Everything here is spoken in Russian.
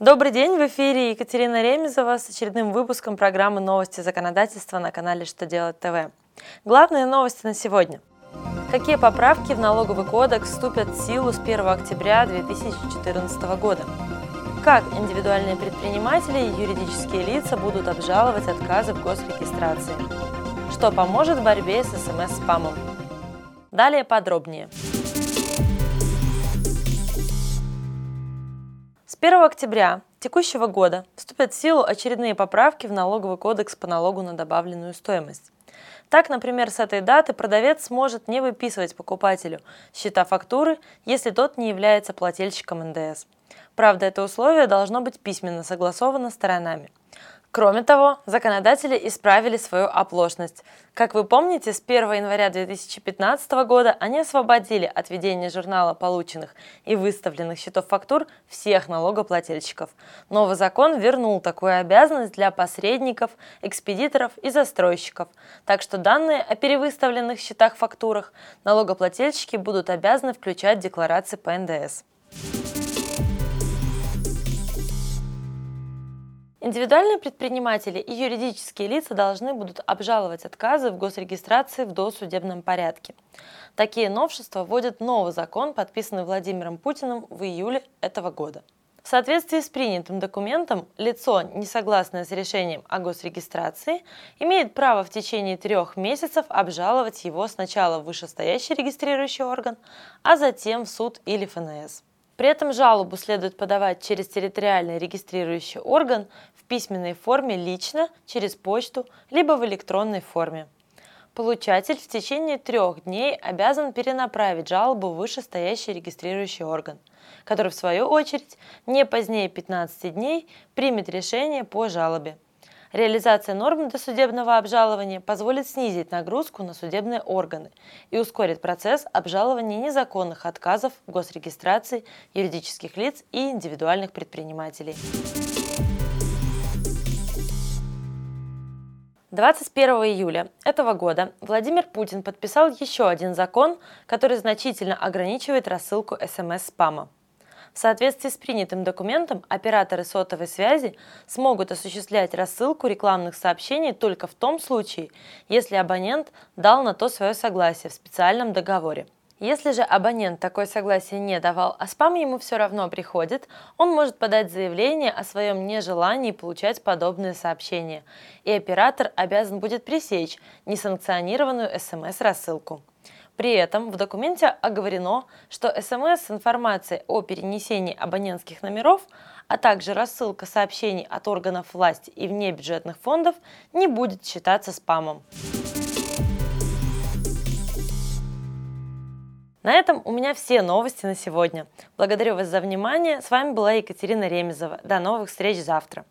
Добрый день, в эфире Екатерина Ремезова с очередным выпуском программы «Новости законодательства» на канале «Что делать ТВ». Главные новости на сегодня. Какие поправки в налоговый кодекс вступят в силу с 1 октября 2014 года? Как индивидуальные предприниматели и юридические лица будут обжаловать отказы в госрегистрации? Что поможет в борьбе с СМС-спамом? Далее подробнее. 1 октября текущего года вступят в силу очередные поправки в налоговый кодекс по налогу на добавленную стоимость. Так, например, с этой даты продавец сможет не выписывать покупателю счета фактуры, если тот не является плательщиком НДС. Правда, это условие должно быть письменно согласовано сторонами. Кроме того, законодатели исправили свою оплошность. Как вы помните, с 1 января 2015 года они освободили от ведения журнала полученных и выставленных счетов фактур всех налогоплательщиков. Новый закон вернул такую обязанность для посредников, экспедиторов и застройщиков. Так что данные о перевыставленных счетах фактурах налогоплательщики будут обязаны включать в декларации по НДС. Индивидуальные предприниматели и юридические лица должны будут обжаловать отказы в госрегистрации в досудебном порядке. Такие новшества вводит новый закон, подписанный Владимиром Путиным в июле этого года. В соответствии с принятым документом, лицо, не согласное с решением о госрегистрации, имеет право в течение трех месяцев обжаловать его сначала в вышестоящий регистрирующий орган, а затем в суд или ФНС. При этом жалобу следует подавать через территориальный регистрирующий орган в письменной форме лично, через почту, либо в электронной форме. Получатель в течение трех дней обязан перенаправить жалобу в вышестоящий регистрирующий орган, который в свою очередь не позднее 15 дней примет решение по жалобе. Реализация норм досудебного обжалования позволит снизить нагрузку на судебные органы и ускорит процесс обжалования незаконных отказов госрегистрации юридических лиц и индивидуальных предпринимателей. 21 июля этого года Владимир Путин подписал еще один закон, который значительно ограничивает рассылку СМС-спама. В соответствии с принятым документом операторы сотовой связи смогут осуществлять рассылку рекламных сообщений только в том случае, если абонент дал на то свое согласие в специальном договоре. Если же абонент такое согласие не давал, а спам ему все равно приходит, он может подать заявление о своем нежелании получать подобные сообщения, и оператор обязан будет пресечь несанкционированную СМС-рассылку. При этом в документе оговорено, что СМС с информацией о перенесении абонентских номеров, а также рассылка сообщений от органов власти и внебюджетных фондов не будет считаться спамом. На этом у меня все новости на сегодня. Благодарю вас за внимание. С вами была Екатерина Ремезова. До новых встреч завтра.